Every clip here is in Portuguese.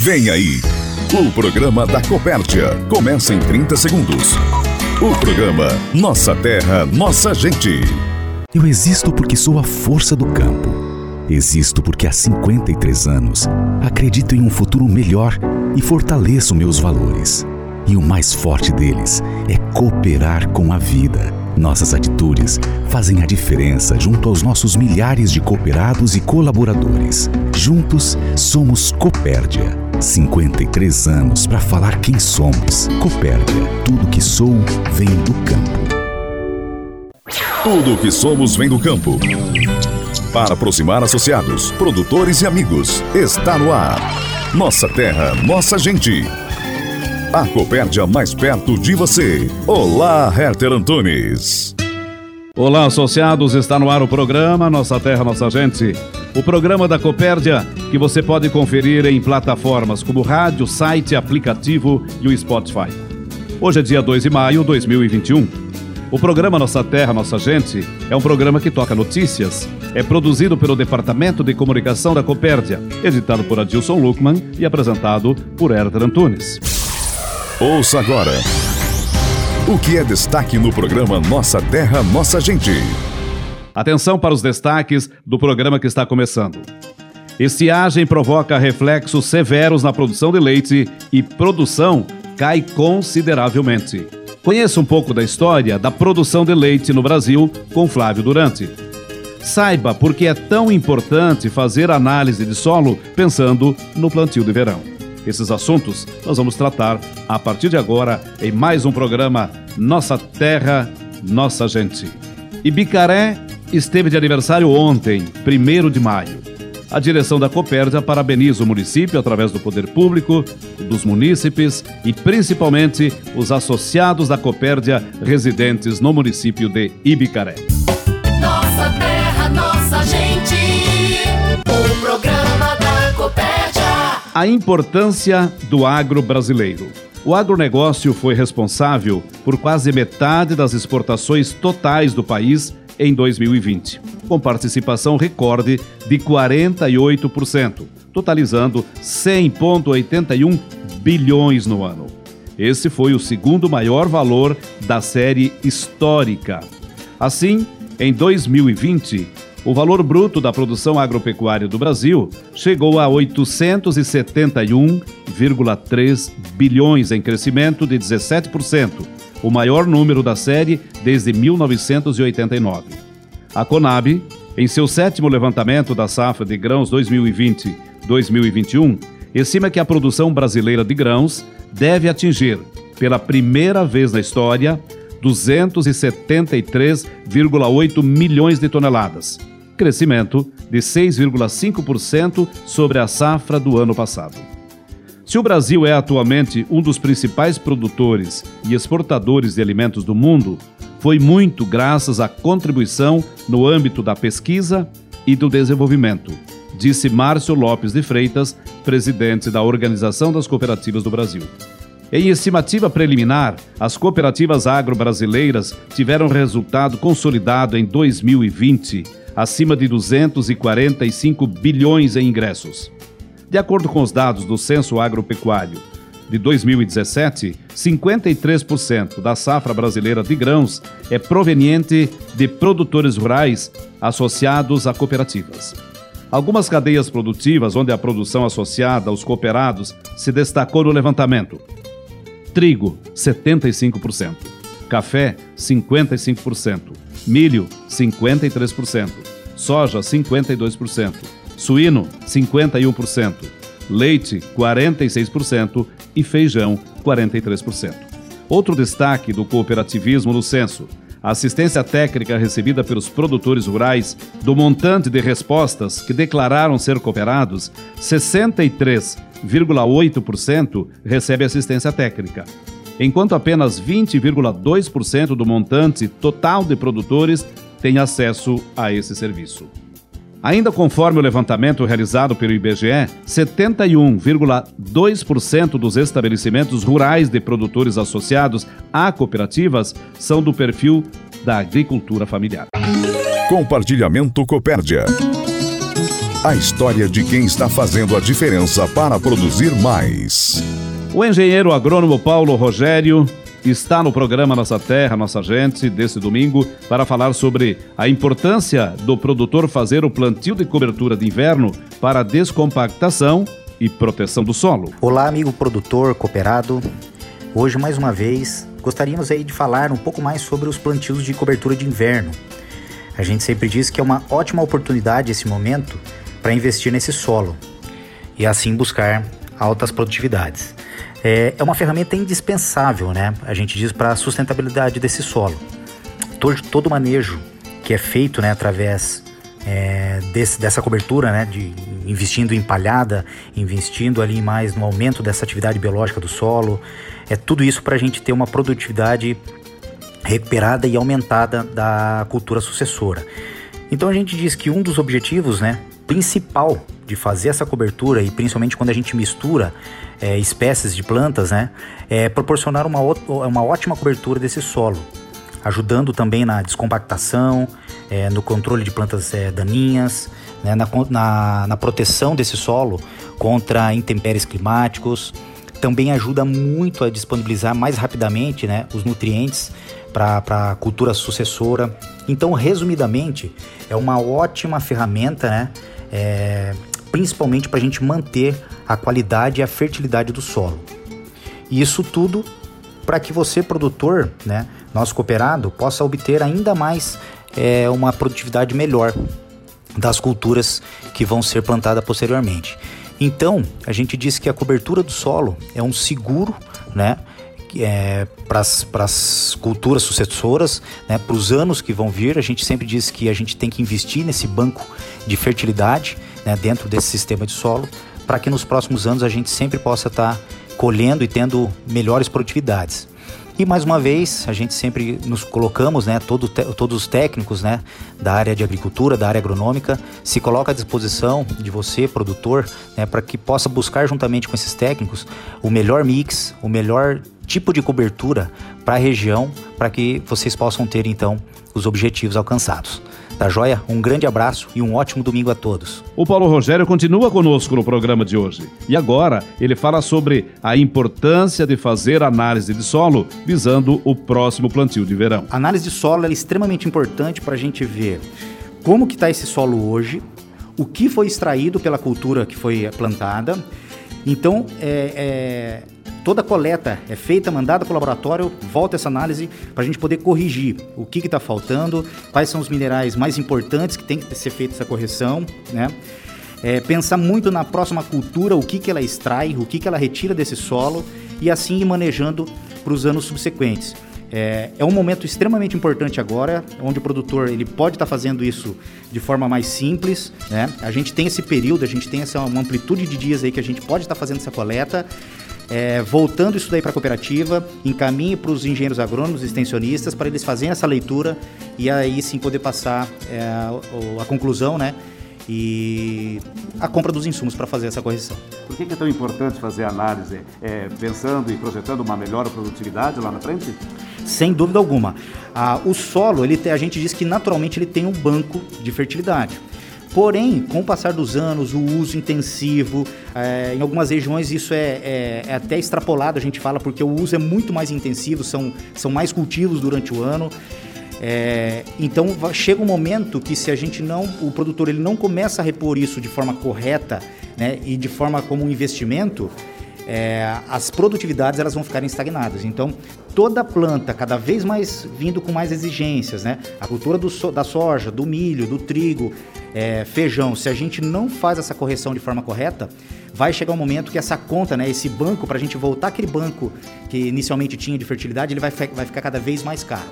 Vem aí, o programa da Copérdia. Começa em 30 segundos. O programa Nossa Terra, Nossa Gente. Eu existo porque sou a força do campo. Existo porque há 53 anos acredito em um futuro melhor e fortaleço meus valores. E o mais forte deles é cooperar com a vida. Nossas atitudes fazem a diferença junto aos nossos milhares de cooperados e colaboradores. Juntos somos Copérdia. 53 anos para falar quem somos. Copérdia. Tudo que sou vem do campo. Tudo que somos vem do campo. Para aproximar associados, produtores e amigos, está no ar. Nossa terra, nossa gente. A Copérdia mais perto de você. Olá, Herter Antunes. Olá, associados, está no ar o programa Nossa Terra, Nossa Gente. O programa da Copérdia que você pode conferir em plataformas como rádio, site, aplicativo e o Spotify. Hoje é dia 2 de maio de 2021. O programa Nossa Terra, Nossa Gente é um programa que toca notícias. É produzido pelo Departamento de Comunicação da Copérdia, editado por Adilson Luckman e apresentado por Herter Antunes. Ouça agora. O que é destaque no programa Nossa Terra, Nossa Gente? Atenção para os destaques do programa que está começando. Estiagem provoca reflexos severos na produção de leite e produção cai consideravelmente. Conheça um pouco da história da produção de leite no Brasil com Flávio Durante. Saiba por que é tão importante fazer análise de solo pensando no plantio de verão. Esses assuntos nós vamos tratar a partir de agora em mais um programa Nossa Terra, Nossa Gente. Ibicaré esteve de aniversário ontem, 1 de maio. A direção da Copérdia parabeniza o município através do poder público, dos munícipes e principalmente os associados da Copérdia residentes no município de Ibicaré. A importância do agro brasileiro. O agronegócio foi responsável por quase metade das exportações totais do país em 2020, com participação recorde de 48%, totalizando 100,81 bilhões no ano. Esse foi o segundo maior valor da série histórica. Assim, em 2020, o valor bruto da produção agropecuária do Brasil chegou a 871,3 bilhões em crescimento de 17%, o maior número da série desde 1989. A Conab, em seu sétimo levantamento da safra de grãos 2020-2021, estima que a produção brasileira de grãos deve atingir, pela primeira vez na história, 273,8 milhões de toneladas, crescimento de 6,5% sobre a safra do ano passado. Se o Brasil é atualmente um dos principais produtores e exportadores de alimentos do mundo, foi muito graças à contribuição no âmbito da pesquisa e do desenvolvimento, disse Márcio Lopes de Freitas, presidente da Organização das Cooperativas do Brasil. Em estimativa preliminar, as cooperativas agro-brasileiras tiveram resultado consolidado em 2020, acima de 245 bilhões em ingressos. De acordo com os dados do Censo Agropecuário de 2017, 53% da safra brasileira de grãos é proveniente de produtores rurais associados a cooperativas. Algumas cadeias produtivas onde a produção associada aos cooperados se destacou no levantamento. Trigo, 75%. Café, 55%. Milho, 53%. Soja, 52% suíno 51%, leite 46% e feijão 43%. Outro destaque do cooperativismo no censo: a assistência técnica recebida pelos produtores rurais do montante de respostas que declararam ser cooperados, 63,8% recebe assistência técnica, enquanto apenas 20,2% do montante total de produtores tem acesso a esse serviço. Ainda conforme o levantamento realizado pelo IBGE, 71,2% dos estabelecimentos rurais de produtores associados a cooperativas são do perfil da agricultura familiar. Compartilhamento Copérdia. A história de quem está fazendo a diferença para produzir mais. O engenheiro agrônomo Paulo Rogério está no programa Nossa Terra, Nossa Gente, desse domingo, para falar sobre a importância do produtor fazer o plantio de cobertura de inverno para descompactação e proteção do solo. Olá, amigo produtor, cooperado. Hoje, mais uma vez, gostaríamos aí de falar um pouco mais sobre os plantios de cobertura de inverno. A gente sempre diz que é uma ótima oportunidade esse momento para investir nesse solo e assim buscar altas produtividades. É, é uma ferramenta indispensável, né? A gente diz para a sustentabilidade desse solo. Todo, todo manejo que é feito, né, através é, desse, dessa cobertura, né, de investindo em palhada, investindo ali mais no aumento dessa atividade biológica do solo, é tudo isso para a gente ter uma produtividade recuperada e aumentada da cultura sucessora. Então a gente diz que um dos objetivos, né, principal de fazer essa cobertura e principalmente quando a gente mistura é, espécies de plantas, né, é proporcionar uma, uma ótima cobertura desse solo, ajudando também na descompactação, é, no controle de plantas é, daninhas, né, na, na, na proteção desse solo contra intempéries climáticos. Também ajuda muito a disponibilizar mais rapidamente né, os nutrientes para a cultura sucessora. Então, resumidamente, é uma ótima ferramenta, né, é, principalmente para a gente manter a qualidade e a fertilidade do solo. E isso tudo para que você, produtor, né, nosso cooperado, possa obter ainda mais é, uma produtividade melhor das culturas que vão ser plantadas posteriormente. Então, a gente diz que a cobertura do solo é um seguro, né? É, para as culturas sucessoras, né, para os anos que vão vir. A gente sempre diz que a gente tem que investir nesse banco de fertilidade né, dentro desse sistema de solo, para que nos próximos anos a gente sempre possa estar tá colhendo e tendo melhores produtividades. E mais uma vez, a gente sempre nos colocamos, né, todo, todos os técnicos né, da área de agricultura, da área agronômica, se coloca à disposição de você, produtor, né, para que possa buscar juntamente com esses técnicos o melhor mix, o melhor tipo de cobertura para a região, para que vocês possam ter então os objetivos alcançados. Tá joia? Um grande abraço e um ótimo domingo a todos. O Paulo Rogério continua conosco no programa de hoje. E agora ele fala sobre a importância de fazer análise de solo visando o próximo plantio de verão. A análise de solo é extremamente importante para a gente ver como que está esse solo hoje, o que foi extraído pela cultura que foi plantada. Então, é, é toda coleta é feita, mandada para o laboratório, volta essa análise para a gente poder corrigir o que está faltando, quais são os minerais mais importantes que tem que ser feita essa correção, né? É, pensar muito na próxima cultura, o que, que ela extrai, o que, que ela retira desse solo e assim ir manejando para os anos subsequentes. É, é, um momento extremamente importante agora, onde o produtor ele pode estar tá fazendo isso de forma mais simples. Né? A gente tem esse período, a gente tem essa uma amplitude de dias aí que a gente pode estar tá fazendo essa coleta é, voltando isso daí para a cooperativa, encaminhe para os engenheiros agrônomos, extensionistas, para eles fazerem essa leitura e aí sim poder passar é, a, a conclusão, né? e a compra dos insumos para fazer essa correção. Por que é tão importante fazer análise é, pensando e projetando uma melhor produtividade lá na frente? Sem dúvida alguma. Ah, o solo, ele, a gente diz que naturalmente ele tem um banco de fertilidade. Porém, com o passar dos anos, o uso intensivo, é, em algumas regiões isso é, é, é, até extrapolado, a gente fala, porque o uso é muito mais intensivo, são, são mais cultivos durante o ano. É, então chega um momento que se a gente não, o produtor ele não começa a repor isso de forma correta né, e de forma como um investimento, é, as produtividades elas vão ficar estagnadas. Então, toda planta cada vez mais vindo com mais exigências, né? A cultura do, da soja, do milho, do trigo, é, feijão, se a gente não faz essa correção de forma correta, vai chegar um momento que essa conta, né, esse banco, para a gente voltar aquele banco que inicialmente tinha de fertilidade, ele vai, vai ficar cada vez mais caro.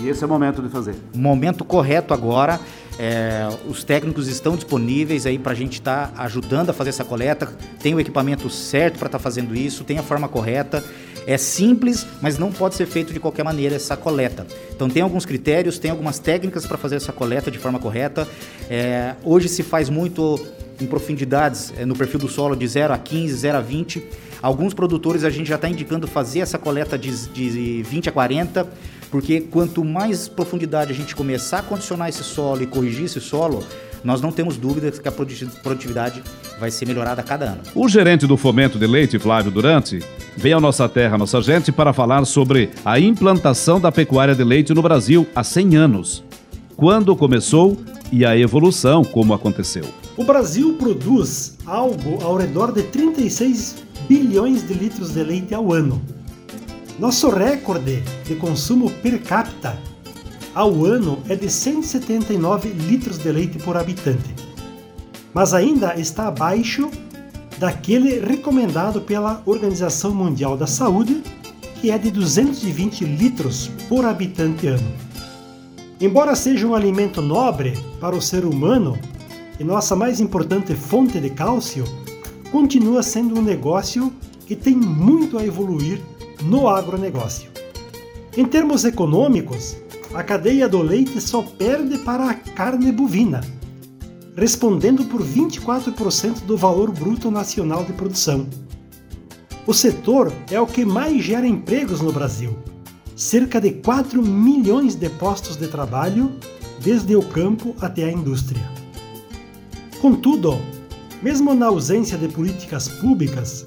E esse é o momento de fazer. O momento correto agora. É, os técnicos estão disponíveis aí para a gente estar tá ajudando a fazer essa coleta. Tem o equipamento certo para estar tá fazendo isso, tem a forma correta. É simples, mas não pode ser feito de qualquer maneira essa coleta. Então tem alguns critérios, tem algumas técnicas para fazer essa coleta de forma correta. É, hoje se faz muito em profundidades é, no perfil do solo de 0 a 15, 0 a 20. Alguns produtores a gente já está indicando fazer essa coleta de, de 20 a 40 porque quanto mais profundidade a gente começar a condicionar esse solo e corrigir esse solo, nós não temos dúvidas que a produtividade vai ser melhorada a cada ano. O gerente do Fomento de Leite, Flávio Durante, veio à nossa terra, nossa gente, para falar sobre a implantação da pecuária de leite no Brasil há 100 anos. Quando começou e a evolução, como aconteceu. O Brasil produz algo ao redor de 36 bilhões de litros de leite ao ano. Nosso recorde de consumo per capita ao ano é de 179 litros de leite por habitante, mas ainda está abaixo daquele recomendado pela Organização Mundial da Saúde, que é de 220 litros por habitante ano. Embora seja um alimento nobre para o ser humano e nossa mais importante fonte de cálcio, continua sendo um negócio que tem muito a evoluir no agronegócio. Em termos econômicos, a cadeia do leite só perde para a carne bovina, respondendo por 24% do valor bruto nacional de produção. O setor é o que mais gera empregos no Brasil, cerca de 4 milhões de postos de trabalho, desde o campo até a indústria. Contudo, mesmo na ausência de políticas públicas,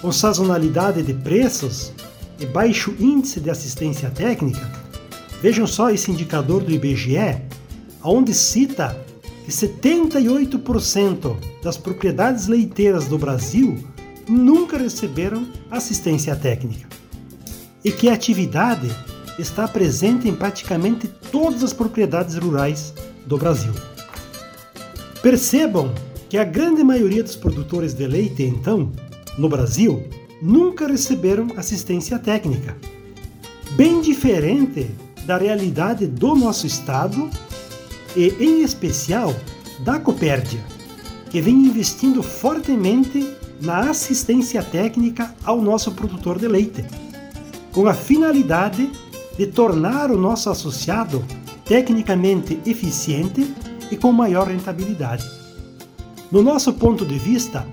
com sazonalidade de preços e baixo índice de assistência técnica, vejam só esse indicador do IBGE, onde cita que 78% das propriedades leiteiras do Brasil nunca receberam assistência técnica e que a atividade está presente em praticamente todas as propriedades rurais do Brasil. Percebam que a grande maioria dos produtores de leite, então, no Brasil, nunca receberam assistência técnica. Bem diferente da realidade do nosso estado e, em especial, da Copérdia, que vem investindo fortemente na assistência técnica ao nosso produtor de leite, com a finalidade de tornar o nosso associado tecnicamente eficiente e com maior rentabilidade. No nosso ponto de vista,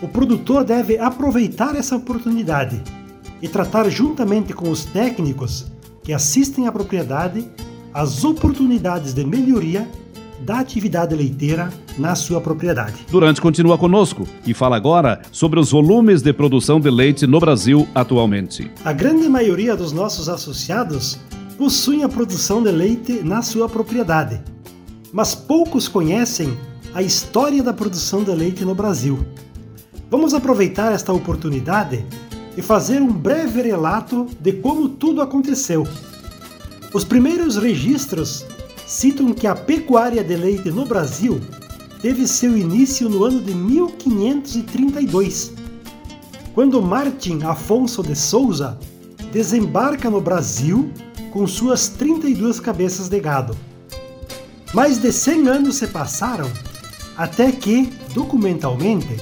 o produtor deve aproveitar essa oportunidade e tratar juntamente com os técnicos que assistem à propriedade as oportunidades de melhoria da atividade leiteira na sua propriedade. Durante continua conosco e fala agora sobre os volumes de produção de leite no Brasil atualmente. A grande maioria dos nossos associados possuem a produção de leite na sua propriedade, mas poucos conhecem a história da produção de leite no Brasil. Vamos aproveitar esta oportunidade e fazer um breve relato de como tudo aconteceu. Os primeiros registros citam que a pecuária de leite no Brasil teve seu início no ano de 1532, quando Martim Afonso de Souza desembarca no Brasil com suas 32 cabeças de gado. Mais de 100 anos se passaram até que, documentalmente,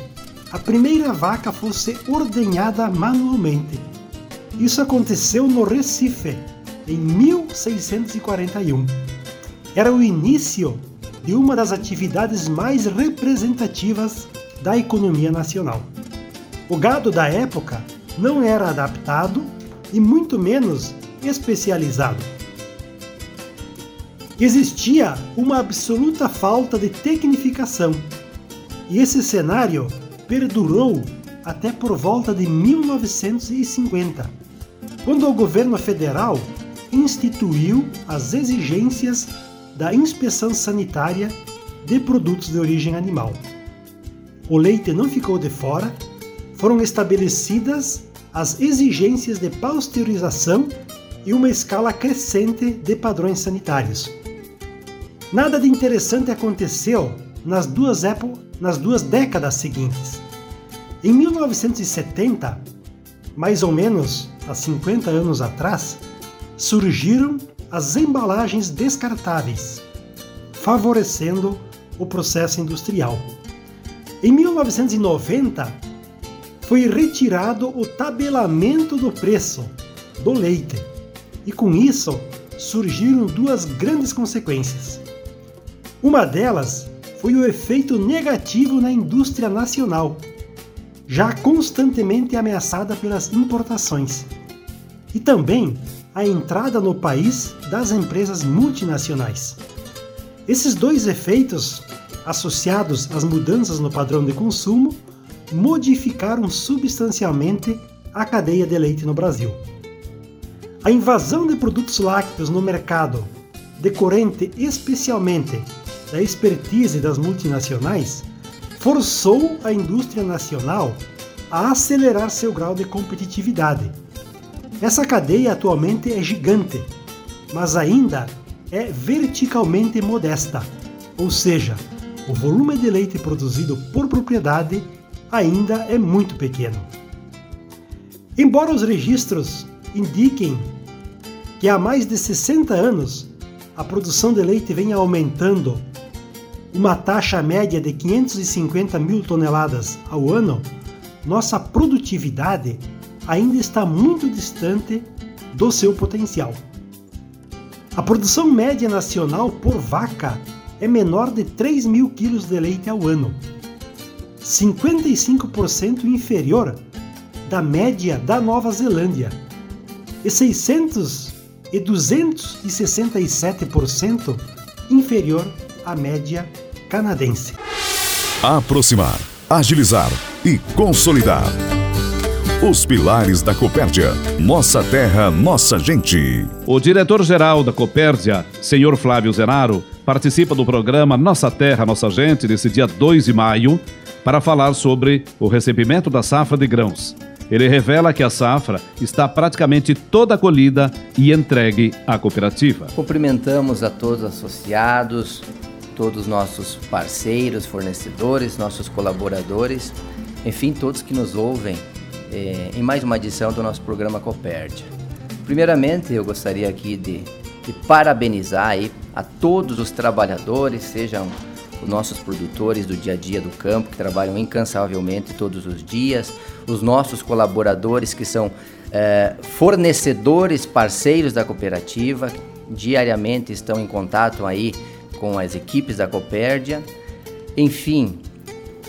a primeira vaca fosse ordenhada manualmente. Isso aconteceu no Recife, em 1641. Era o início de uma das atividades mais representativas da economia nacional. O gado da época não era adaptado e muito menos especializado existia uma absoluta falta de tecnificação. E esse cenário perdurou até por volta de 1950, quando o governo federal instituiu as exigências da inspeção sanitária de produtos de origem animal. O leite não ficou de fora, foram estabelecidas as exigências de pasteurização e uma escala crescente de padrões sanitários. Nada de interessante aconteceu nas duas, nas duas décadas seguintes. Em 1970, mais ou menos há 50 anos atrás, surgiram as embalagens descartáveis, favorecendo o processo industrial. Em 1990, foi retirado o tabelamento do preço do leite, e com isso surgiram duas grandes consequências. Uma delas foi o efeito negativo na indústria nacional, já constantemente ameaçada pelas importações, e também a entrada no país das empresas multinacionais. Esses dois efeitos associados às mudanças no padrão de consumo, modificaram substancialmente a cadeia de leite no Brasil. A invasão de produtos lácteos no mercado, decorrente especialmente da expertise das multinacionais, forçou a indústria nacional a acelerar seu grau de competitividade. Essa cadeia atualmente é gigante, mas ainda é verticalmente modesta, ou seja, o volume de leite produzido por propriedade ainda é muito pequeno. Embora os registros indiquem que há mais de 60 anos a produção de leite vem aumentando uma taxa média de 550 mil toneladas ao ano, nossa produtividade ainda está muito distante do seu potencial. A produção média nacional por vaca é menor de 3 mil quilos de leite ao ano, 55% inferior da média da Nova Zelândia e 600 e 267% inferior à média canadense. Aproximar, agilizar e consolidar. Os pilares da Copérdia. Nossa terra, nossa gente. O diretor-geral da Copérdia, senhor Flávio Zenaro, participa do programa Nossa Terra, Nossa Gente, nesse dia 2 de maio, para falar sobre o recebimento da safra de grãos. Ele revela que a safra está praticamente toda colhida e entregue à cooperativa. Cumprimentamos a todos os associados, todos os nossos parceiros, fornecedores, nossos colaboradores, enfim, todos que nos ouvem eh, em mais uma edição do nosso programa Copérdia. Primeiramente, eu gostaria aqui de, de parabenizar aí a todos os trabalhadores, sejam os nossos produtores do dia a dia do campo, que trabalham incansavelmente todos os dias, os nossos colaboradores, que são é, fornecedores, parceiros da cooperativa, diariamente estão em contato aí com as equipes da Copérdia, enfim,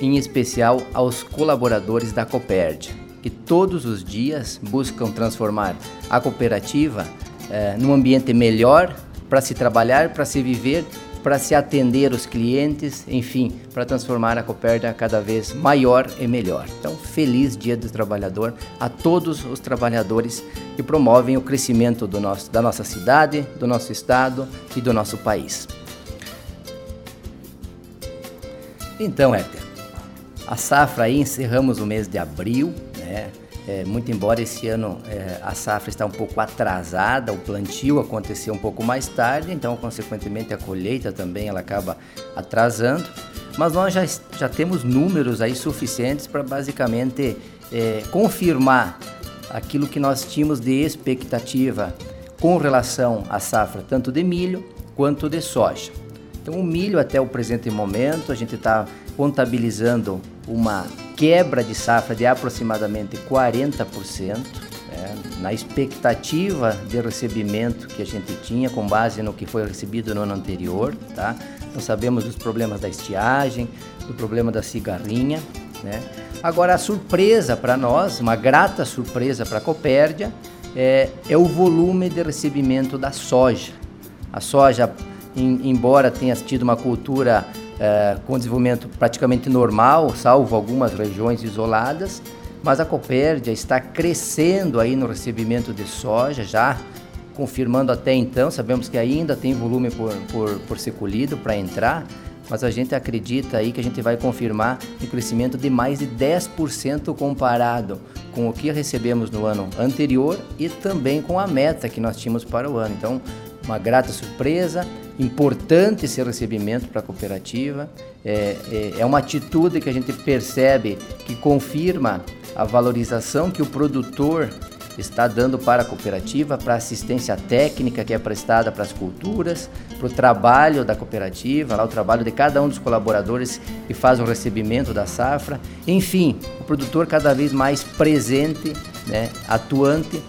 em especial aos colaboradores da Copérdia, que todos os dias buscam transformar a cooperativa é, num ambiente melhor para se trabalhar, para se viver para se atender os clientes, enfim, para transformar a Copérdia cada vez maior e melhor. Então, feliz Dia do Trabalhador a todos os trabalhadores que promovem o crescimento do nosso, da nossa cidade, do nosso estado e do nosso país. Então, Éter, a safra aí encerramos o mês de abril, né? É, muito embora esse ano é, a safra está um pouco atrasada, o plantio aconteceu um pouco mais tarde, então consequentemente a colheita também ela acaba atrasando, mas nós já, já temos números aí suficientes para basicamente é, confirmar aquilo que nós tínhamos de expectativa com relação à safra tanto de milho quanto de soja. Então o milho até o presente momento a gente está contabilizando uma quebra de safra de aproximadamente 40%, né, na expectativa de recebimento que a gente tinha com base no que foi recebido no ano anterior. Tá? Nós sabemos dos problemas da estiagem, do problema da cigarrinha. Né? Agora, a surpresa para nós, uma grata surpresa para a Copérdia, é, é o volume de recebimento da soja. A soja, em, embora tenha tido uma cultura é, com desenvolvimento praticamente normal, salvo algumas regiões isoladas, mas a Copérdia está crescendo aí no recebimento de soja, já confirmando até então, sabemos que ainda tem volume por, por, por ser colhido para entrar, mas a gente acredita aí que a gente vai confirmar um crescimento de mais de 10% comparado com o que recebemos no ano anterior e também com a meta que nós tínhamos para o ano. Então, uma grata surpresa, importante esse recebimento para a cooperativa. É, é, é, uma atitude que a gente percebe que confirma a valorização que o produtor está dando para a cooperativa, para a assistência técnica que é prestada para as culturas, para o trabalho da cooperativa, lá o trabalho de cada um dos colaboradores que faz o recebimento da safra. Enfim, o produtor cada vez mais presente, né, atuante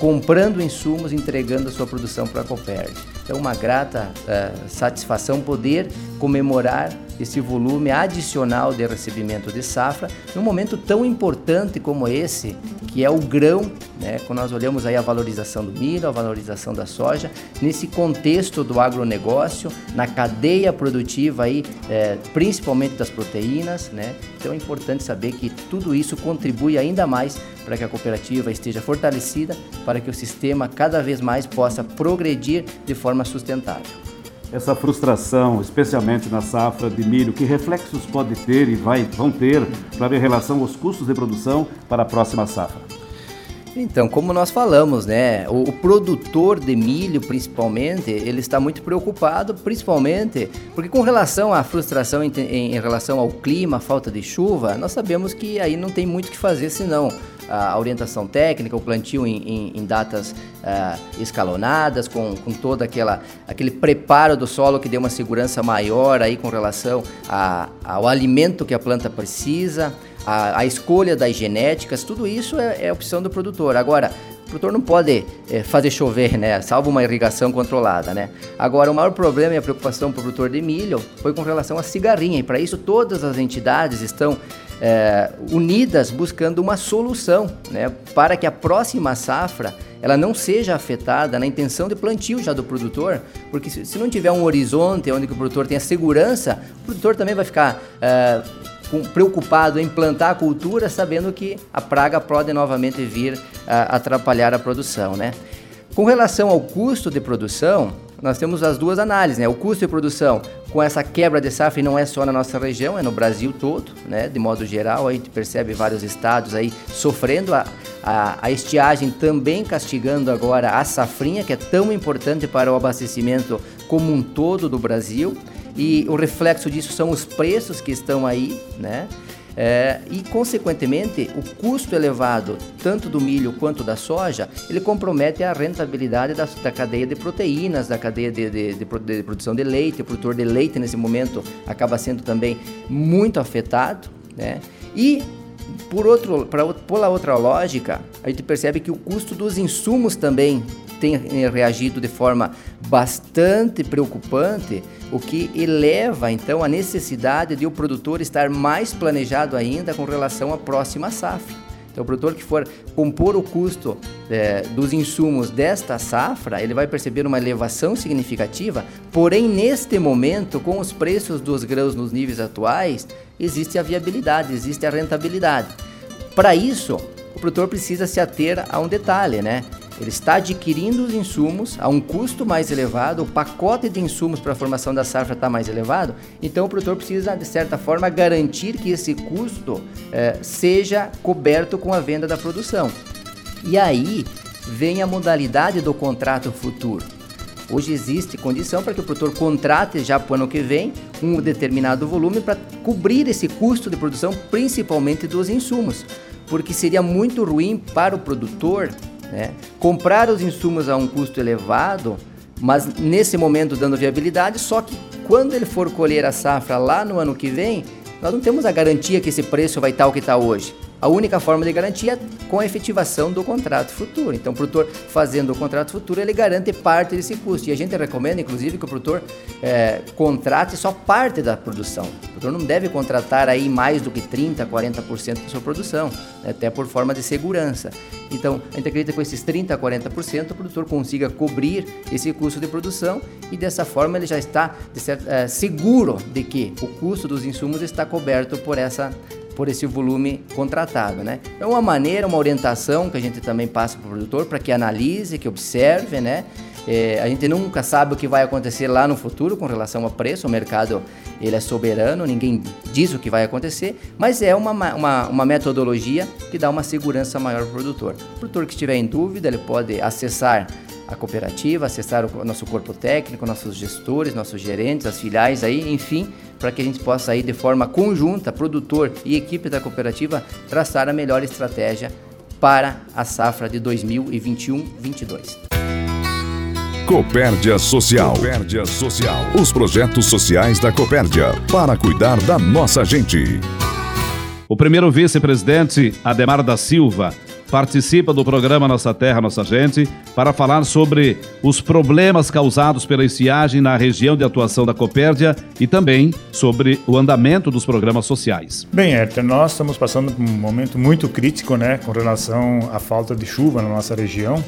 comprando insumos, entregando a sua produção para a Copérdia. Então, uma grata uh, satisfação poder comemorar esse volume adicional de recebimento de safra num momento tão importante como esse, que é o grão, né? Quando nós olhamos aí a valorização do milho, a valorização da soja, nesse contexto do agronegócio, na cadeia produtiva aí, é, principalmente das proteínas, né? Então é importante saber que tudo isso contribui ainda mais para que a cooperativa esteja fortalecida, para que o sistema cada vez mais possa progredir de forma sustentável essa frustração, especialmente na safra de milho, que reflexos pode ter e vai, vão ter para ver relação aos custos de produção para a próxima safra? Então, como nós falamos, né, o, o, produtor de milho, principalmente, ele está muito preocupado, principalmente porque com relação à frustração em, em, em relação ao clima, falta de chuva, nós sabemos que aí não tem muito o que fazer senão a orientação técnica, o plantio em, em, em datas uh, escalonadas, com, com todo aquela, aquele preparo do solo que dê uma segurança maior aí com relação a, ao alimento que a planta precisa, a, a escolha das genéticas, tudo isso é, é opção do produtor. Agora, o produtor não pode é, fazer chover, né? Salvo uma irrigação controlada, né? Agora, o maior problema e a preocupação para o produtor de milho foi com relação à cigarrinha. E para isso, todas as entidades estão é, unidas buscando uma solução, né? Para que a próxima safra ela não seja afetada na intenção de plantio já do produtor, porque se, se não tiver um horizonte onde o produtor tenha segurança, o produtor também vai ficar é, preocupado em plantar a cultura, sabendo que a praga pode novamente vir a atrapalhar a produção, né? Com relação ao custo de produção, nós temos as duas análises, né? O custo de produção com essa quebra de safra não é só na nossa região, é no Brasil todo, né? De modo geral, a gente percebe vários estados aí sofrendo a, a, a estiagem também castigando agora a safrinha, que é tão importante para o abastecimento como um todo do Brasil e o reflexo disso são os preços que estão aí, né? É, e, consequentemente, o custo elevado tanto do milho quanto da soja, ele compromete a rentabilidade da, da cadeia de proteínas, da cadeia de, de, de, de, produção de leite. O produtor de leite, nesse momento, acaba sendo também muito afetado. Né? E, por, outro, pra, por outra lógica, a gente percebe que o custo dos insumos também tem reagido de forma bastante preocupante, o que eleva então a necessidade de o produtor estar mais planejado ainda com relação à próxima safra. Então, o produtor que for compor o custo é, dos insumos desta safra, ele vai perceber uma elevação significativa, porém, neste momento, com os preços dos grãos nos níveis atuais, existe a viabilidade, existe a rentabilidade. Para isso, o produtor precisa se ater a um detalhe, né? Ele está adquirindo os insumos a um custo mais elevado, o pacote de insumos para a formação da safra está mais elevado, então o produtor precisa, de certa forma, garantir que esse custo eh, seja coberto com a venda da produção. E aí vem a modalidade do contrato futuro. Hoje existe condição para que o produtor contrate já para o ano que vem um determinado volume para cobrir esse custo de produção, principalmente dos insumos, porque seria muito ruim para o produtor né? Comprar os insumos a um custo elevado, mas nesse momento dando viabilidade, só que quando ele for colher a safra lá no ano que vem, nós não temos a garantia que esse preço vai estar o que está hoje. A única forma de garantia é com a efetivação do contrato futuro. Então, o produtor fazendo o contrato futuro, ele garante parte desse custo. E a gente recomenda, inclusive, que o produtor é, contrate só parte da produção. O produtor não deve contratar aí mais do que 30%, 40% da sua produção, né, até por forma de segurança. Então, a gente acredita que com esses 30%, 40%, o produtor consiga cobrir esse custo de produção e dessa forma ele já está certo, é, seguro de que o custo dos insumos está coberto por essa por esse volume contratado, né? É uma maneira, uma orientação que a gente também passa para o produtor para que analise, que observe, né? É, a gente nunca sabe o que vai acontecer lá no futuro com relação ao preço, o mercado ele é soberano, ninguém diz o que vai acontecer, mas é uma, uma, uma metodologia que dá uma segurança maior para o produtor. O produtor que estiver em dúvida, ele pode acessar a cooperativa, acessar o nosso corpo técnico, nossos gestores, nossos gerentes, as filiais aí, enfim, para que a gente possa aí de forma conjunta, produtor e equipe da cooperativa, traçar a melhor estratégia para a safra de 2021-22. Copérdia Social. Copérdia Social. Os projetos sociais da Copérdia para cuidar da nossa gente. O primeiro vice-presidente, Ademar da Silva, participa do programa Nossa Terra, Nossa Gente para falar sobre os problemas causados pela estiagem na região de atuação da Copérdia e também sobre o andamento dos programas sociais. Bem, Herter, nós estamos passando por um momento muito crítico né, com relação à falta de chuva na nossa região.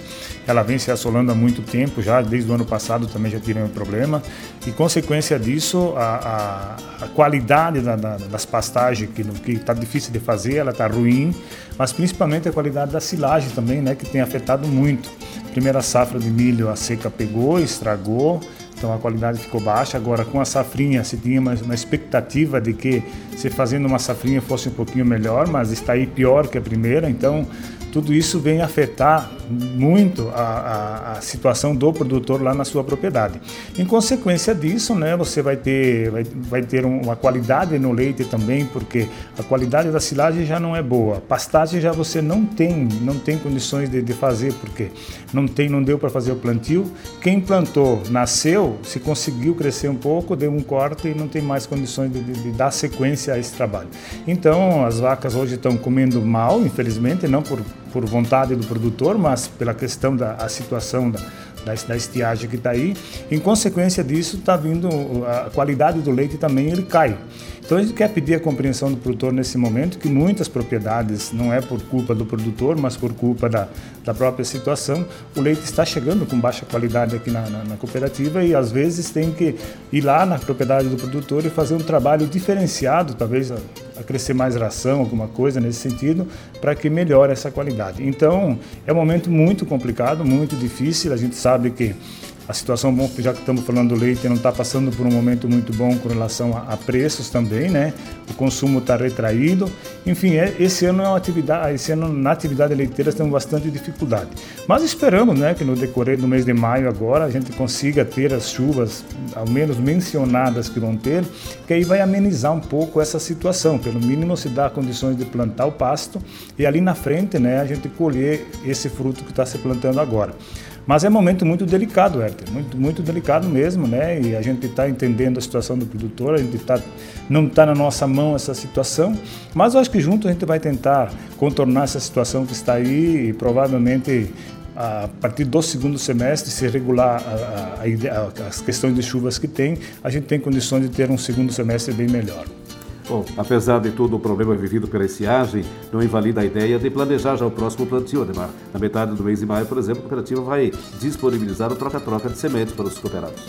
Ela vem se assolando há muito tempo já, desde o ano passado também já tivemos problema. E, consequência disso, a, a, a qualidade da, da, das pastagens, que está difícil de fazer, ela está ruim, mas principalmente a qualidade da silagem também, né, que tem afetado muito. Primeira safra de milho, a seca pegou, estragou, então a qualidade ficou baixa. Agora, com a safrinha, se tinha uma, expectativa de que se fazendo uma safrinha fosse um pouquinho melhor, mas está aí pior que a primeira, então tudo isso vem afetar muito a, a, a, situação do produtor lá na sua propriedade. Em consequência disso, né, você vai ter, vai, vai ter uma qualidade no leite também, porque a qualidade da silagem já não é boa. Pastagem já você não tem, não tem condições de, de fazer, porque não tem, não deu para fazer o plantio. Quem plantou, nasceu, se conseguiu crescer um pouco, deu um corte e não tem mais condições de, de, de dar sequência a esse trabalho. Então, as vacas hoje estão comendo mal, infelizmente, não por por vontade do produtor, mas pela questão da situação da, da, da estiagem que está aí. Em consequência disso, está vindo a qualidade do leite também ele cai. Então a gente quer pedir a compreensão do produtor nesse momento que muitas propriedades, não é por culpa do produtor, mas por culpa da, da própria situação, o leite está chegando com baixa qualidade aqui na, na, na cooperativa e às vezes tem que ir lá na propriedade do produtor e fazer um trabalho diferenciado, talvez a, a crescer mais ração, alguma coisa nesse sentido, para que melhore essa qualidade. Então é um momento muito complicado, muito difícil, a gente sabe que a situação, já que estamos falando do leite, não está passando por um momento muito bom com relação a, a preços também, né? O consumo está retraído. Enfim, é, esse ano é uma atividade, esse ano na atividade leiteira temos bastante dificuldade. Mas esperamos, né, que no decorrer do mês de maio agora a gente consiga ter as chuvas, ao menos mencionadas que vão ter, que aí vai amenizar um pouco essa situação. Pelo mínimo se dá condições de plantar o pasto e ali na frente, né, a gente colher esse fruto que está se plantando agora. Mas é um momento muito delicado, Herter, muito, muito delicado mesmo, né? E a gente está entendendo a situação do produtor, a gente tá, não está na nossa mão essa situação, mas eu acho que junto a gente vai tentar contornar essa situação que está aí e provavelmente a partir do segundo semestre, se regular a, a, a, as questões de chuvas que tem, a gente tem condições de ter um segundo semestre bem melhor. Bom, apesar de todo o problema vivido pela estiagem, não invalida a ideia de planejar já o próximo plantio, Ademar. Na metade do mês de maio, por exemplo, a cooperativa vai disponibilizar o troca-troca de sementes para os cooperados.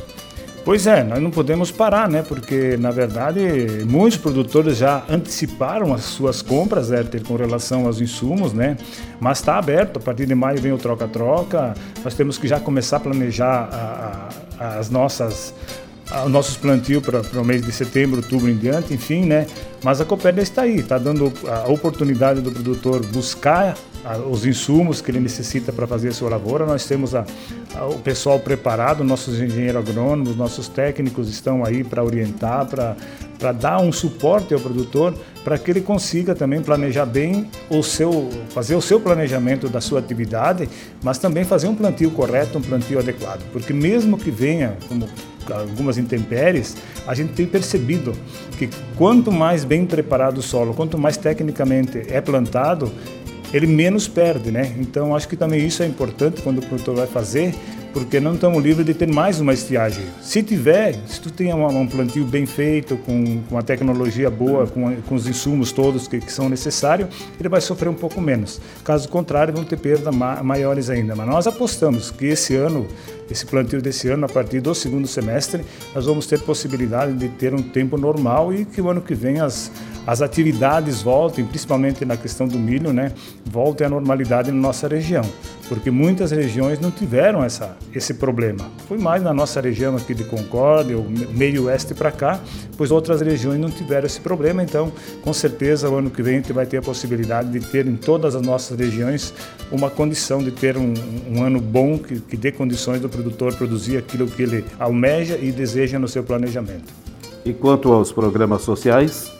Pois é, nós não podemos parar, né? Porque, na verdade, muitos produtores já anteciparam as suas compras, Herter, com relação aos insumos, né? Mas está aberto, a partir de maio vem o troca-troca, nós temos que já começar a planejar a, a, as nossas os nossos plantios para o mês de setembro, outubro em diante, enfim, né? Mas a Copérnia está aí, está dando a oportunidade do produtor buscar os insumos que ele necessita para fazer a sua lavoura. Nós temos a, a, o pessoal preparado, nossos engenheiros agrônomos, nossos técnicos estão aí para orientar, para dar um suporte ao produtor, para que ele consiga também planejar bem o seu, fazer o seu planejamento da sua atividade, mas também fazer um plantio correto, um plantio adequado. Porque mesmo que venha, como algumas intempéries, a gente tem percebido que quanto mais bem preparado o solo, quanto mais tecnicamente é plantado, ele menos perde, né? Então acho que também isso é importante quando o produtor vai fazer, porque não estamos livres de ter mais uma estiagem. Se tiver, se tu tem um, um plantio bem feito, com, com a tecnologia boa, com, com os insumos todos que, que, são necessários, ele vai sofrer um pouco menos. Caso contrário, vão ter perdas ma maiores ainda. Mas nós apostamos que esse ano, esse plantio desse ano, a partir do segundo semestre, nós vamos ter possibilidade de ter um tempo normal e que o ano que vem as as atividades voltem, principalmente na questão do milho, né, voltem à normalidade na nossa região, porque muitas regiões não tiveram essa, esse problema. Foi mais na nossa região aqui de Concórdia, o meio oeste para cá, pois outras regiões não tiveram esse problema, então com certeza o ano que vem a gente vai ter a possibilidade de ter em todas as nossas regiões uma condição de ter um, um ano bom que, que dê condições do produtor produzir aquilo que ele almeja e deseja no seu planejamento. E quanto aos programas sociais,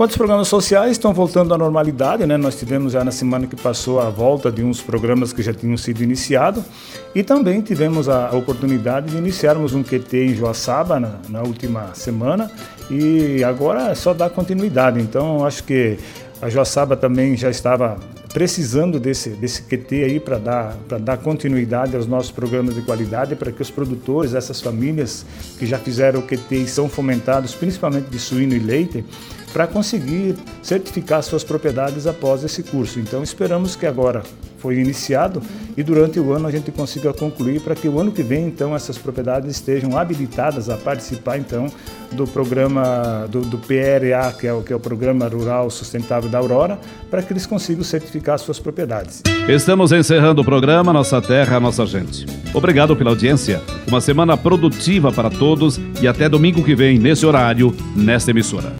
Quanto aos programas sociais, estão voltando à normalidade, né? Nós tivemos já na semana que passou a volta de uns programas que já tinham sido iniciados e também tivemos a oportunidade de iniciarmos um QT em Joaçaba na, na última semana e agora é só dar continuidade. Então, acho que a Joaçaba também já estava precisando desse, desse QT aí para dar, dar continuidade aos nossos programas de qualidade, para que os produtores, essas famílias que já fizeram o QT e são fomentados, principalmente de suíno e leite, para conseguir certificar suas propriedades após esse curso. Então esperamos que agora foi iniciado e durante o ano a gente consiga concluir para que o ano que vem então essas propriedades estejam habilitadas a participar então do programa do, do PRA que é o que é o Programa Rural Sustentável da Aurora para que eles consigam certificar suas propriedades. Estamos encerrando o programa Nossa Terra, Nossa Gente. Obrigado pela audiência. Uma semana produtiva para todos e até domingo que vem nesse horário nesta emissora.